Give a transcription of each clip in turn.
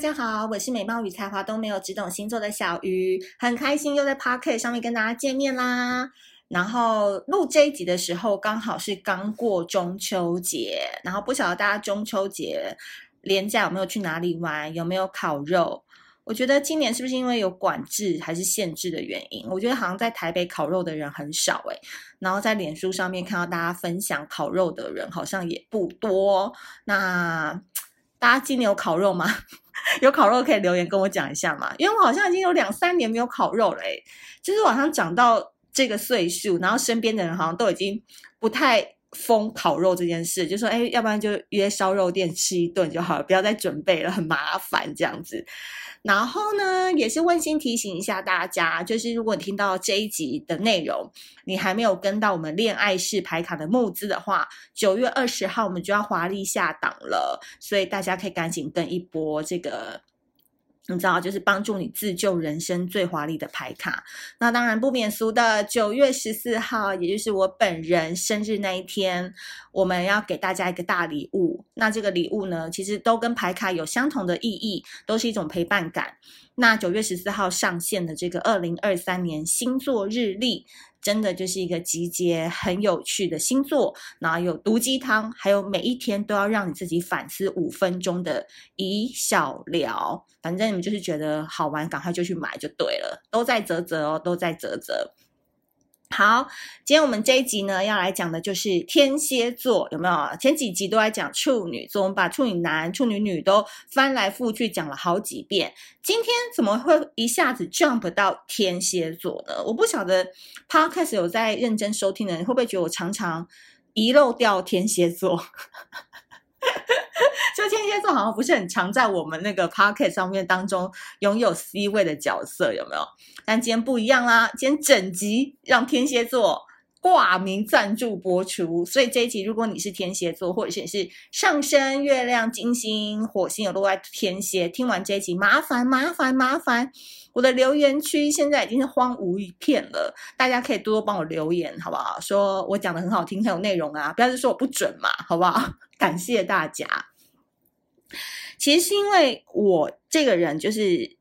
大家好，我是美貌与才华都没有，只懂星座的小鱼，很开心又在 Podcast 上面跟大家见面啦。然后录这一集的时候，刚好是刚过中秋节，然后不晓得大家中秋节连假有没有去哪里玩，有没有烤肉？我觉得今年是不是因为有管制还是限制的原因？我觉得好像在台北烤肉的人很少诶，然后在脸书上面看到大家分享烤肉的人好像也不多。那大家今年有烤肉吗？有烤肉可以留言跟我讲一下吗？因为我好像已经有两三年没有烤肉了诶，就是好像长到。这个岁数，然后身边的人好像都已经不太封烤肉这件事，就说，哎，要不然就约烧肉店吃一顿就好了，不要再准备了，很麻烦这样子。然后呢，也是温馨提醒一下大家，就是如果你听到这一集的内容，你还没有跟到我们恋爱式牌卡的募资的话，九月二十号我们就要华丽下档了，所以大家可以赶紧跟一波这个。你知道，就是帮助你自救人生最华丽的牌卡。那当然不免俗的，九月十四号，也就是我本人生日那一天，我们要给大家一个大礼物。那这个礼物呢，其实都跟牌卡有相同的意义，都是一种陪伴感。那九月十四号上线的这个二零二三年星座日历。真的就是一个集结很有趣的星座，然后有毒鸡汤，还有每一天都要让你自己反思五分钟的以小聊，反正你们就是觉得好玩，赶快就去买就对了，都在啧啧哦，都在啧啧。好，今天我们这一集呢，要来讲的就是天蝎座，有没有？前几集都在讲处女座，我们把处女男、处女女都翻来覆去讲了好几遍。今天怎么会一下子 jump 到天蝎座呢？我不晓得 Podcast 有在认真收听的人会不会觉得我常常遗漏掉天蝎座？就天蝎座好像不是很常在我们那个 Podcast 上面当中拥有 C 位的角色，有没有？但今天不一样啦，今天整集让天蝎座挂名赞助播出，所以这一集如果你是天蝎座，或者是你是上升、月亮、金星、火星有落在天蝎，听完这一集麻烦麻烦麻烦，我的留言区现在已经是荒芜一片了，大家可以多多帮我留言，好不好？说我讲的很好听，很有内容啊，不要是说我不准嘛，好不好？感谢大家。其实是因为我这个人就是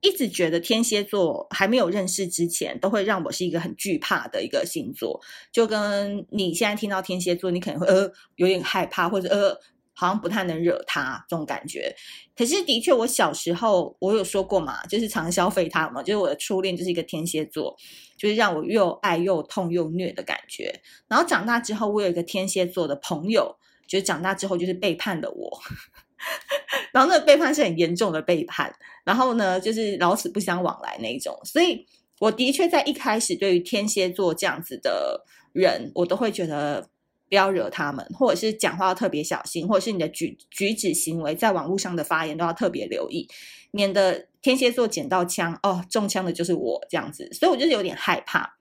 一直觉得天蝎座还没有认识之前，都会让我是一个很惧怕的一个星座。就跟你现在听到天蝎座，你可能会呃有点害怕，或者呃好像不太能惹他这种感觉。可是的确，我小时候我有说过嘛，就是常消费他嘛，就是我的初恋就是一个天蝎座，就是让我又爱又痛又虐的感觉。然后长大之后，我有一个天蝎座的朋友。就是长大之后，就是背叛了我，然后那个背叛是很严重的背叛，然后呢，就是老死不相往来那一种。所以我的确在一开始对于天蝎座这样子的人，我都会觉得不要惹他们，或者是讲话要特别小心，或者是你的举举止行为，在网络上的发言都要特别留意，免得天蝎座捡到枪哦，中枪的就是我这样子。所以我就是有点害怕。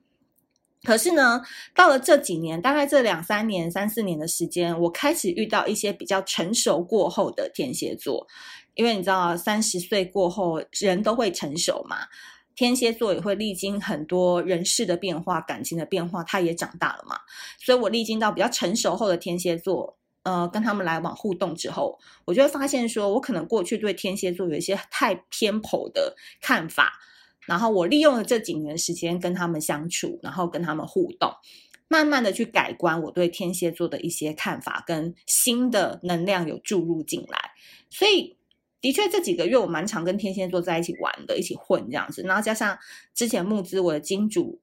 可是呢，到了这几年，大概这两三年、三四年的时间，我开始遇到一些比较成熟过后的天蝎座，因为你知道，三十岁过后人都会成熟嘛，天蝎座也会历经很多人事的变化、感情的变化，他也长大了嘛，所以我历经到比较成熟后的天蝎座，呃，跟他们来往互动之后，我就会发现说，我可能过去对天蝎座有一些太偏颇的看法。然后我利用了这几年时间跟他们相处，然后跟他们互动，慢慢的去改观我对天蝎座的一些看法，跟新的能量有注入进来。所以的确这几个月我蛮常跟天蝎座在一起玩的，一起混这样子。然后加上之前募资我的金主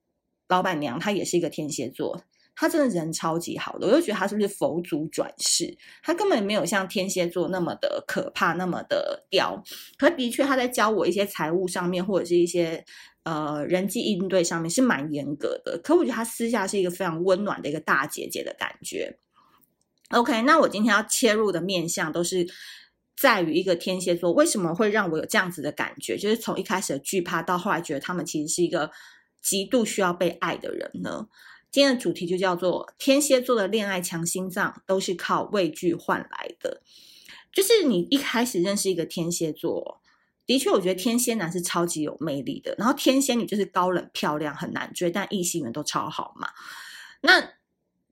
老板娘，她也是一个天蝎座。他真的人超级好的，我就觉得他是不是佛祖转世？他根本没有像天蝎座那么的可怕，那么的刁。可的确，他在教我一些财务上面，或者是一些呃人际应对上面是蛮严格的。可我觉得他私下是一个非常温暖的一个大姐姐的感觉。OK，那我今天要切入的面向都是在于一个天蝎座为什么会让我有这样子的感觉，就是从一开始的惧怕到后来觉得他们其实是一个极度需要被爱的人呢？今天的主题就叫做天蝎座的恋爱强心脏都是靠畏惧换来的。就是你一开始认识一个天蝎座，的确，我觉得天蝎男是超级有魅力的，然后天蝎女就是高冷漂亮很难追，但异性缘都超好嘛。那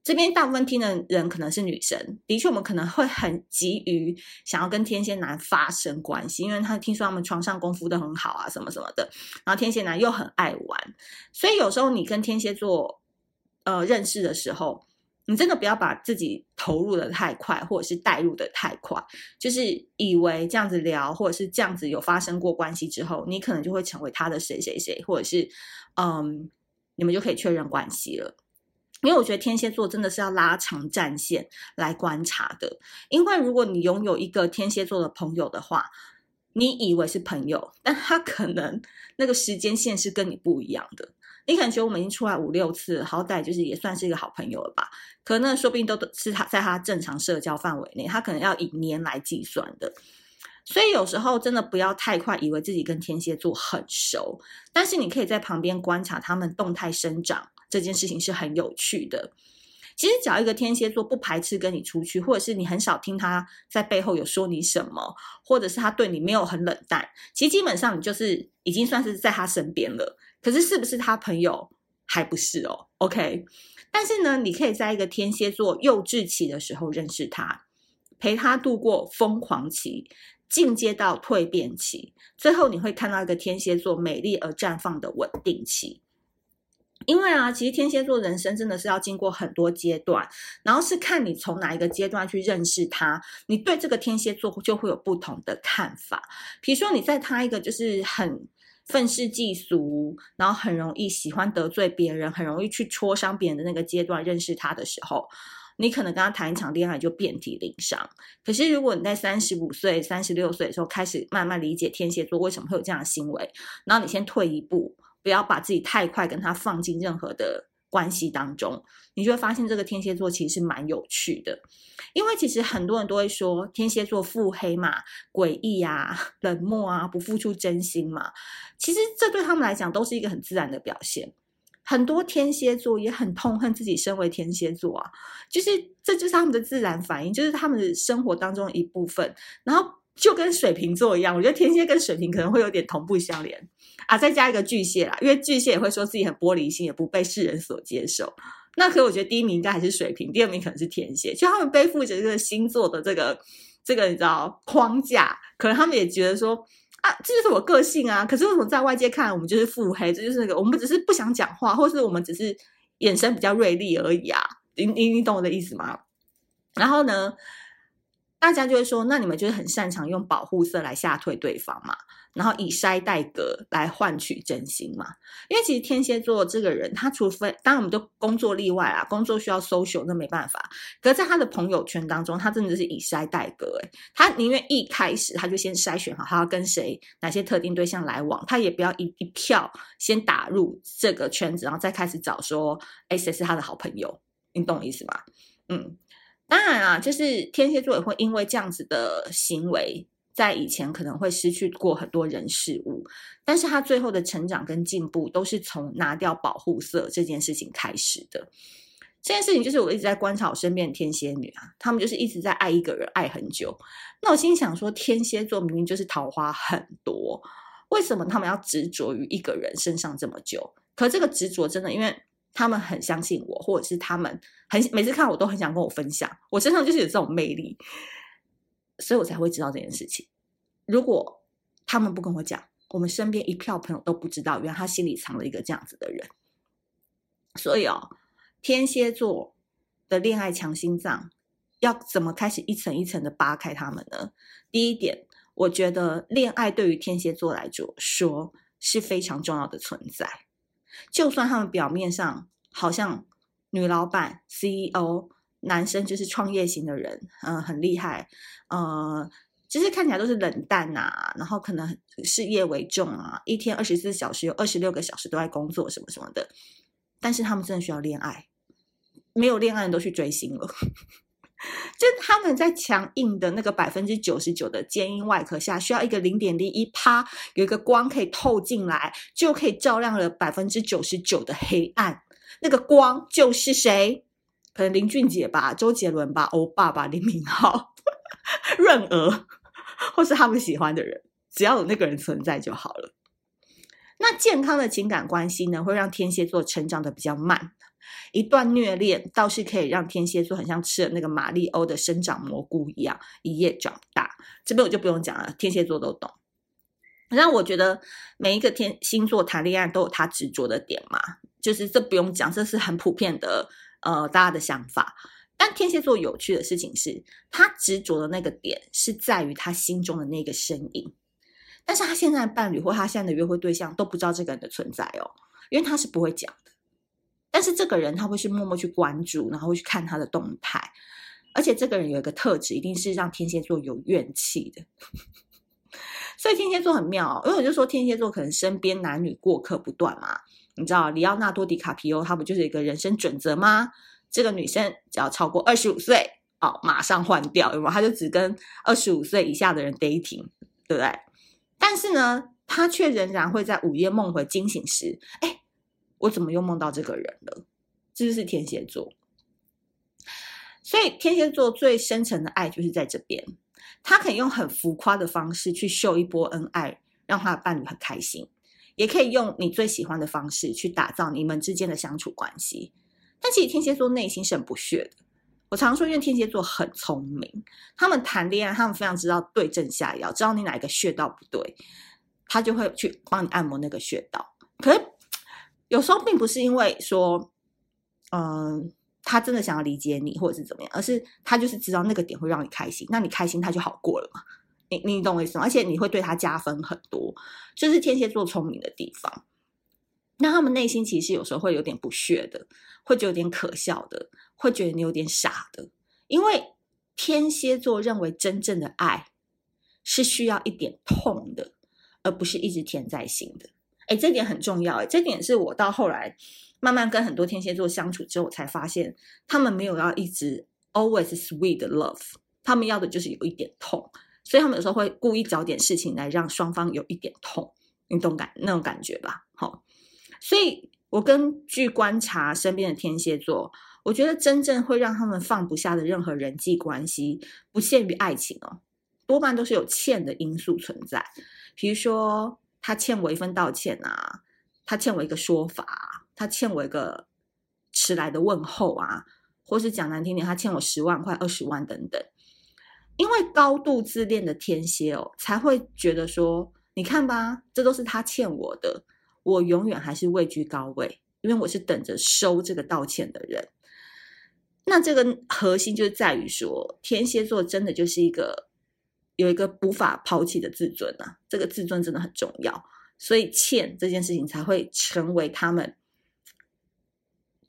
这边大部分听的人可能是女生，的确，我们可能会很急于想要跟天蝎男发生关系，因为他听说他们床上功夫都很好啊，什么什么的。然后天蝎男又很爱玩，所以有时候你跟天蝎座呃认识的时候，你真的不要把自己投入的太快，或者是带入的太快，就是以为这样子聊，或者是这样子有发生过关系之后，你可能就会成为他的谁谁谁，或者是嗯，你们就可以确认关系了。因为我觉得天蝎座真的是要拉长战线来观察的。因为如果你拥有一个天蝎座的朋友的话，你以为是朋友，但他可能那个时间线是跟你不一样的。你可能觉得我们已经出来五六次，好歹就是也算是一个好朋友了吧？可能说不定都是他在他正常社交范围内，他可能要以年来计算的。所以有时候真的不要太快以为自己跟天蝎座很熟，但是你可以在旁边观察他们动态生长。这件事情是很有趣的。其实，只要一个天蝎座不排斥跟你出去，或者是你很少听他在背后有说你什么，或者是他对你没有很冷淡，其实基本上你就是已经算是在他身边了。可是，是不是他朋友还不是哦？OK。但是呢，你可以在一个天蝎座幼稚期的时候认识他，陪他度过疯狂期，进阶到蜕变期，最后你会看到一个天蝎座美丽而绽放的稳定期。因为啊，其实天蝎座人生真的是要经过很多阶段，然后是看你从哪一个阶段去认识他，你对这个天蝎座就会有不同的看法。比如说，你在他一个就是很愤世嫉俗，然后很容易喜欢得罪别人，很容易去戳伤别人的那个阶段认识他的时候，你可能跟他谈一场恋爱就遍体鳞伤。可是如果你在三十五岁、三十六岁的时候开始慢慢理解天蝎座为什么会有这样的行为，然后你先退一步。不要把自己太快跟他放进任何的关系当中，你就会发现这个天蝎座其实是蛮有趣的。因为其实很多人都会说天蝎座腹黑嘛、诡异啊、冷漠啊、不付出真心嘛。其实这对他们来讲都是一个很自然的表现。很多天蝎座也很痛恨自己身为天蝎座啊，就是这就是他们的自然反应，就是他们的生活当中一部分。然后。就跟水瓶座一样，我觉得天蝎跟水瓶可能会有点同步相连啊，再加一个巨蟹啦，因为巨蟹也会说自己很玻璃心，也不被世人所接受。那可我觉得第一名应该还是水瓶，第二名可能是天蝎，就他们背负着这个星座的这个这个你知道框架，可能他们也觉得说啊，这就是我个性啊。可是为什么在外界看我们就是腹黑？这就是那个我们只是不想讲话，或是我们只是眼神比较锐利而已啊。你你你懂我的意思吗？然后呢？大家就会说，那你们就是很擅长用保护色来吓退对方嘛，然后以筛代隔来换取真心嘛。因为其实天蝎座这个人，他除非当然我们都工作例外啊，工作需要 social，那没办法。可在他的朋友圈当中，他真的是以筛代隔，诶他宁愿一开始他就先筛选好他要跟谁哪些特定对象来往，他也不要一一票先打入这个圈子，然后再开始找说，诶谁是他的好朋友？你懂我意思吗？嗯。当然啊，就是天蝎座也会因为这样子的行为，在以前可能会失去过很多人事物，但是他最后的成长跟进步，都是从拿掉保护色这件事情开始的。这件事情就是我一直在观察我身边的天蝎女啊，他们就是一直在爱一个人，爱很久。那我心想说，天蝎座明明就是桃花很多，为什么他们要执着于一个人身上这么久？可这个执着真的，因为。他们很相信我，或者是他们很每次看我都很想跟我分享，我身上就是有这种魅力，所以我才会知道这件事情。如果他们不跟我讲，我们身边一票朋友都不知道，原来他心里藏了一个这样子的人。所以哦，天蝎座的恋爱强心脏要怎么开始一层一层的扒开他们呢？第一点，我觉得恋爱对于天蝎座来说是非常重要的存在。就算他们表面上好像女老板、CEO，男生就是创业型的人，嗯、很厉害，呃，其实看起来都是冷淡啊，然后可能事业为重啊，一天二十四小时有二十六个小时都在工作什么什么的，但是他们真的需要恋爱，没有恋爱人都去追星了。就他们在强硬的那个百分之九十九的坚硬外壳下，需要一个零点零一趴，有一个光可以透进来，就可以照亮了百分之九十九的黑暗。那个光就是谁？可能林俊杰吧，周杰伦吧，欧巴吧，李敏镐、润娥，或是他们喜欢的人，只要有那个人存在就好了。那健康的情感关系呢，会让天蝎座成长得比较慢。一段虐恋倒是可以让天蝎座很像吃了那个马利欧的生长蘑菇一样，一夜长大。这边我就不用讲了，天蝎座都懂。那我觉得每一个天星座谈恋爱都有他执着的点嘛，就是这不用讲，这是很普遍的，呃，大家的想法。但天蝎座有趣的事情是，他执着的那个点是在于他心中的那个声音，但是他现在的伴侣或他现在的约会对象都不知道这个人的存在哦，因为他是不会讲的。但是这个人他会去默默去关注，然后会去看他的动态，而且这个人有一个特质，一定是让天蝎座有怨气的。所以天蝎座很妙哦，因为我就说天蝎座可能身边男女过客不断嘛。你知道里奥纳多·迪卡皮欧他不就是一个人生准则吗？这个女生只要超过二十五岁，哦，马上换掉，有没有？他就只跟二十五岁以下的人 dating，对不对？但是呢，他却仍然会在午夜梦回惊醒时，哎，我怎么又梦到这个人了？这就是天蝎座。所以天蝎座最深层的爱就是在这边。他可以用很浮夸的方式去秀一波恩爱，让他的伴侣很开心；也可以用你最喜欢的方式去打造你们之间的相处关系。但其实天蝎座内心是很不屑的。我常说，因为天蝎座很聪明，他们谈恋爱，他们非常知道对症下药，知道你哪一个穴道不对，他就会去帮你按摩那个穴道。可是有时候并不是因为说，嗯、他真的想要理解你，或者是怎么样，而是他就是知道那个点会让你开心，那你开心他就好过了嘛。你你懂我意思吗？而且你会对他加分很多，就是天蝎座聪明的地方。那他们内心其实有时候会有点不屑的，会觉得有点可笑的，会觉得你有点傻的，因为天蝎座认为真正的爱是需要一点痛的，而不是一直甜在心的。哎，这点很重要，哎，这点是我到后来。慢慢跟很多天蝎座相处之后，我才发现他们没有要一直 always sweet love，他们要的就是有一点痛，所以他们有时候会故意找点事情来让双方有一点痛，你懂感那种感觉吧？好，所以我根据观察身边的天蝎座，我觉得真正会让他们放不下的任何人际关系，不限于爱情哦，多半都是有欠的因素存在，比如说他欠我一份道歉啊，他欠我一个说法。他欠我一个迟来的问候啊，或是讲难听点，他欠我十万块、二十万等等。因为高度自恋的天蝎哦，才会觉得说，你看吧，这都是他欠我的，我永远还是位居高位，因为我是等着收这个道歉的人。那这个核心就是在于说，天蝎座真的就是一个有一个无法抛弃的自尊啊，这个自尊真的很重要，所以欠这件事情才会成为他们。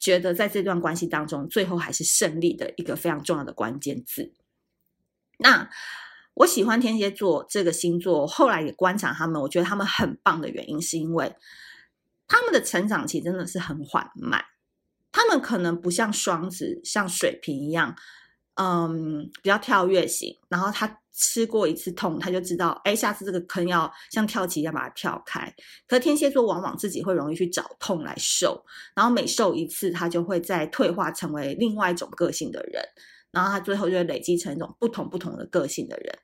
觉得在这段关系当中，最后还是胜利的一个非常重要的关键字。那我喜欢天蝎座这个星座，后来也观察他们，我觉得他们很棒的原因，是因为他们的成长期真的是很缓慢。他们可能不像双子、像水瓶一样，嗯，比较跳跃型，然后他。吃过一次痛，他就知道，哎，下次这个坑要像跳棋一样把它跳开。可天蝎座往往自己会容易去找痛来受，然后每受一次，他就会再退化成为另外一种个性的人，然后他最后就会累积成一种不同不同的个性的人。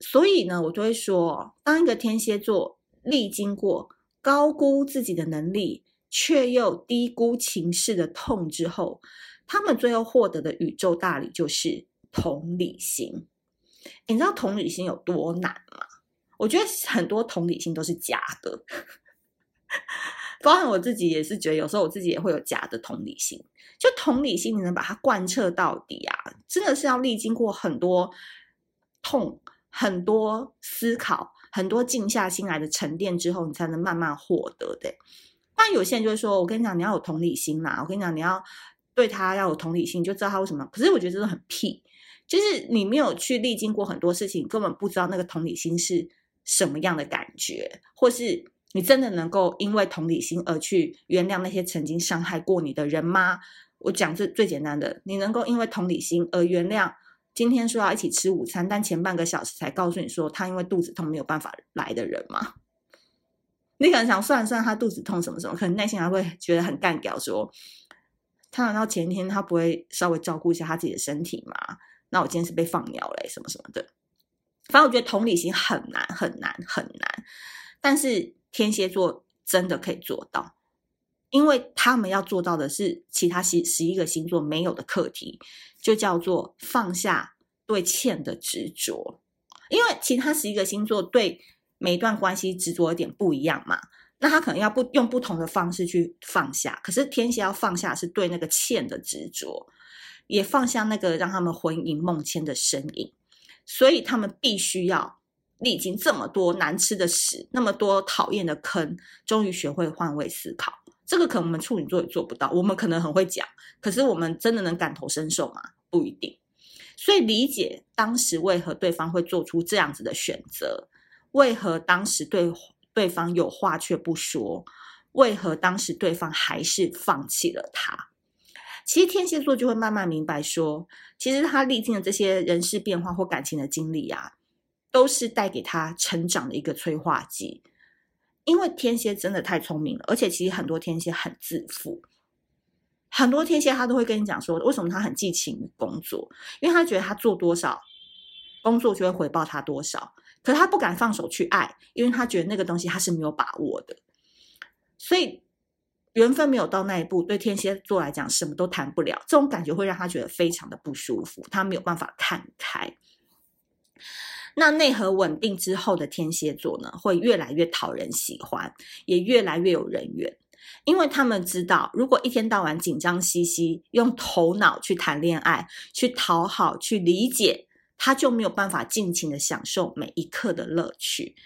所以呢，我就会说，当一个天蝎座历经过高估自己的能力，却又低估情势的痛之后，他们最后获得的宇宙大礼就是同理心。你知道同理心有多难吗？我觉得很多同理心都是假的，包含我自己也是觉得，有时候我自己也会有假的同理心。就同理心，你能把它贯彻到底啊，真的是要历经过很多痛、很多思考、很多静下心来的沉淀之后，你才能慢慢获得的。但有些人就会说：“我跟你讲，你要有同理心啦！我跟你讲，你要对他要有同理心，就知道他为什么。”可是我觉得这个很屁。就是你没有去历经过很多事情，根本不知道那个同理心是什么样的感觉，或是你真的能够因为同理心而去原谅那些曾经伤害过你的人吗？我讲这最简单的，你能够因为同理心而原谅今天说要一起吃午餐，但前半个小时才告诉你说他因为肚子痛没有办法来的人吗？你可能想算了算他肚子痛什么什么，可能内心还会觉得很干掉，说他难道前一天他不会稍微照顾一下他自己的身体吗？那我今天是被放鸟了，什么什么的。反正我觉得同理心很难很难很难，但是天蝎座真的可以做到，因为他们要做到的是其他十十一个星座没有的课题，就叫做放下对欠的执着。因为其他十一个星座对每一段关系执着有点不一样嘛，那他可能要不用不同的方式去放下。可是天蝎要放下是对那个欠的执着，也放下那个让他们魂萦梦牵的身影，所以他们必须要历经这么多难吃的屎，那么多讨厌的坑，终于学会换位思考。这个可能我们处女座也做不到，我们可能很会讲，可是我们真的能感同身受吗？不一定。所以理解当时为何对方会做出这样子的选择，为何当时对对方有话却不说，为何当时对方还是放弃了他？其实天蝎座就会慢慢明白说，其实他历经的这些人事变化或感情的经历啊，都是带给他成长的一个催化剂。因为天蝎真的太聪明了，而且其实很多天蝎很自负。很多天蝎他都会跟你讲说，为什么他很寄情于工作？因为他觉得他做多少，工作就会回报他多少。可是他不敢放手去爱，因为他觉得那个东西他是没有把握的。所以缘分没有到那一步，对天蝎座来讲，什么都谈不了。这种感觉会让他觉得非常的不舒服，他没有办法看开。那内核稳定之后的天蝎座呢，会越来越讨人喜欢，也越来越有人缘。因为他们知道，如果一天到晚紧张兮兮，用头脑去谈恋爱，去讨好，去理解，他就没有办法尽情的享受每一刻的乐趣。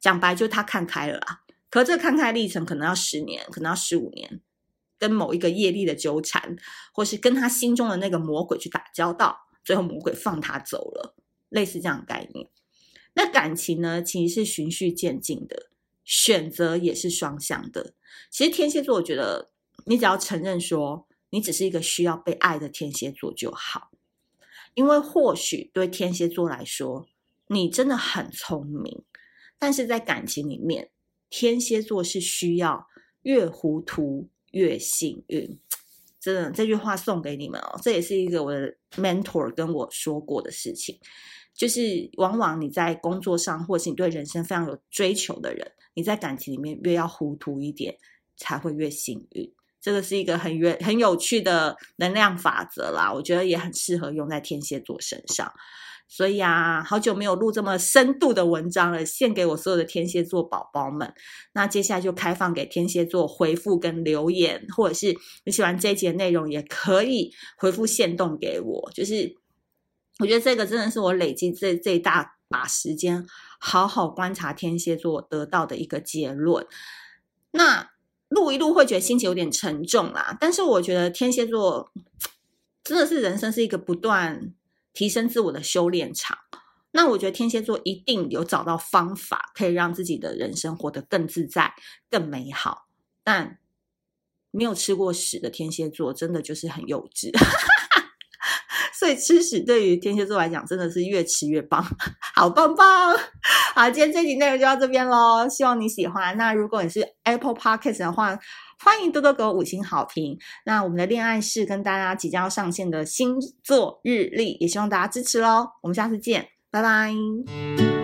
讲白，就他看开了啦。可这看开历程可能要十年，可能要十五年，跟某一个业力的纠缠，或是跟他心中的那个魔鬼去打交道，最后魔鬼放他走了，类似这样概念。那感情呢，其实是循序渐进的。选择也是双向的。其实天蝎座，我觉得你只要承认说你只是一个需要被爱的天蝎座就好。因为或许对天蝎座来说，你真的很聪明，但是在感情里面，天蝎座是需要越糊涂越幸运。真的，这句话送给你们哦，这也是一个我的 mentor 跟我说过的事情，就是往往你在工作上，或是你对人生非常有追求的人。你在感情里面越要糊涂一点，才会越幸运。这个是一个很远很有趣的能量法则啦，我觉得也很适合用在天蝎座身上。所以啊，好久没有录这么深度的文章了，献给我所有的天蝎座宝宝们。那接下来就开放给天蝎座回复跟留言，或者是你喜欢这一集的内容，也可以回复限动给我。就是我觉得这个真的是我累积这这一大把时间。好好观察天蝎座得到的一个结论。那录一录会觉得心情有点沉重啦，但是我觉得天蝎座真的是人生是一个不断提升自我的修炼场。那我觉得天蝎座一定有找到方法，可以让自己的人生活得更自在、更美好。但没有吃过屎的天蝎座，真的就是很幼稚。所以吃屎对于天蝎座来讲，真的是越吃越棒，好棒棒！好，今天这集内容就到这边喽，希望你喜欢。那如果你是 Apple Podcast 的话，欢迎多多给我五星好评。那我们的恋爱室跟大家即将要上线的星座日历，也希望大家支持喽。我们下次见，拜拜。